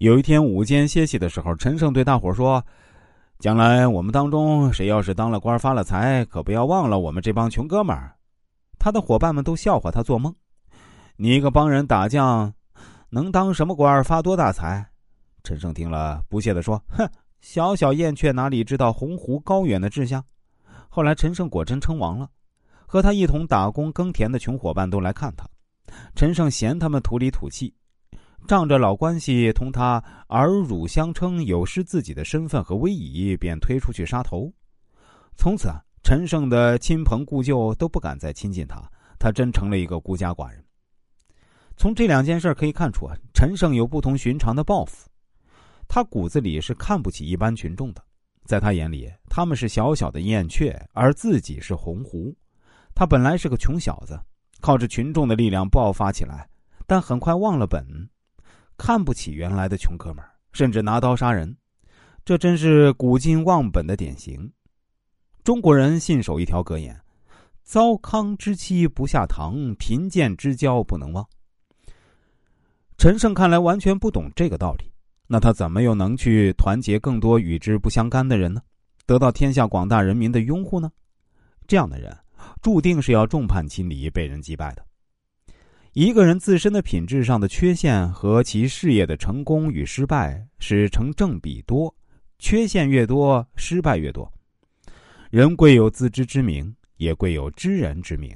有一天午间歇息的时候，陈胜对大伙说：“将来我们当中谁要是当了官发了财，可不要忘了我们这帮穷哥们儿。”他的伙伴们都笑话他做梦：“你一个帮人打将，能当什么官发多大财？”陈胜听了不屑的说：“哼，小小燕雀哪里知道鸿鹄高远的志向？”后来陈胜果真称王了，和他一同打工耕田的穷伙伴都来看他，陈胜嫌他们土里土气。仗着老关系同他耳辱相称，有失自己的身份和威仪，便推出去杀头。从此，陈胜的亲朋故旧都不敢再亲近他，他真成了一个孤家寡人。从这两件事可以看出啊，陈胜有不同寻常的抱负。他骨子里是看不起一般群众的，在他眼里，他们是小小的燕雀，而自己是鸿鹄。他本来是个穷小子，靠着群众的力量爆发起来，但很快忘了本。看不起原来的穷哥们，甚至拿刀杀人，这真是古今忘本的典型。中国人信守一条格言：“糟糠之妻不下堂，贫贱之交不能忘。”陈胜看来完全不懂这个道理，那他怎么又能去团结更多与之不相干的人呢？得到天下广大人民的拥护呢？这样的人，注定是要众叛亲离，被人击败的。一个人自身的品质上的缺陷和其事业的成功与失败是成正比多，缺陷越多，失败越多。人贵有自知之明，也贵有知人之明，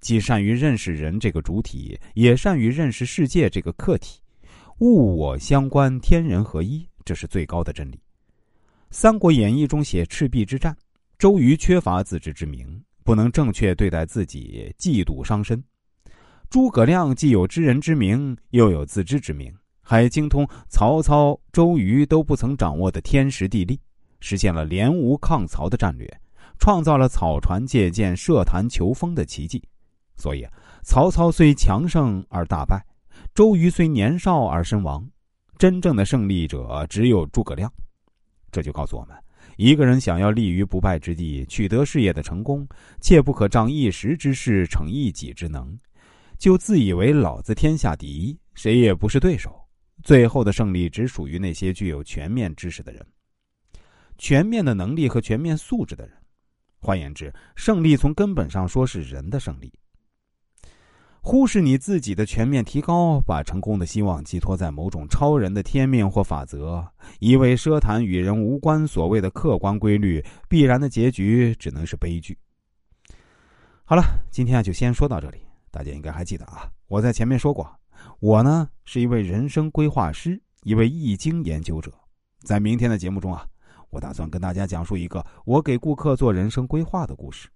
既善于认识人这个主体，也善于认识世界这个客体。物我相关，天人合一，这是最高的真理。《三国演义》中写赤壁之战，周瑜缺乏自知之明，不能正确对待自己，嫉妒伤身。诸葛亮既有知人之明，又有自知之明，还精通曹操、周瑜都不曾掌握的天时地利，实现了联吴抗曹的战略，创造了草船借箭、设坛求风的奇迹。所以，曹操虽强盛而大败，周瑜虽年少而身亡，真正的胜利者只有诸葛亮。这就告诉我们，一个人想要立于不败之地，取得事业的成功，切不可仗一时之势逞一己之能。就自以为老子天下第一，谁也不是对手。最后的胜利只属于那些具有全面知识的人、全面的能力和全面素质的人。换言之，胜利从根本上说是人的胜利。忽视你自己的全面提高，把成功的希望寄托在某种超人的天命或法则，一味奢谈与人无关所谓的客观规律，必然的结局只能是悲剧。好了，今天啊就先说到这里。大家应该还记得啊，我在前面说过，我呢是一位人生规划师，一位易经研究者。在明天的节目中啊，我打算跟大家讲述一个我给顾客做人生规划的故事。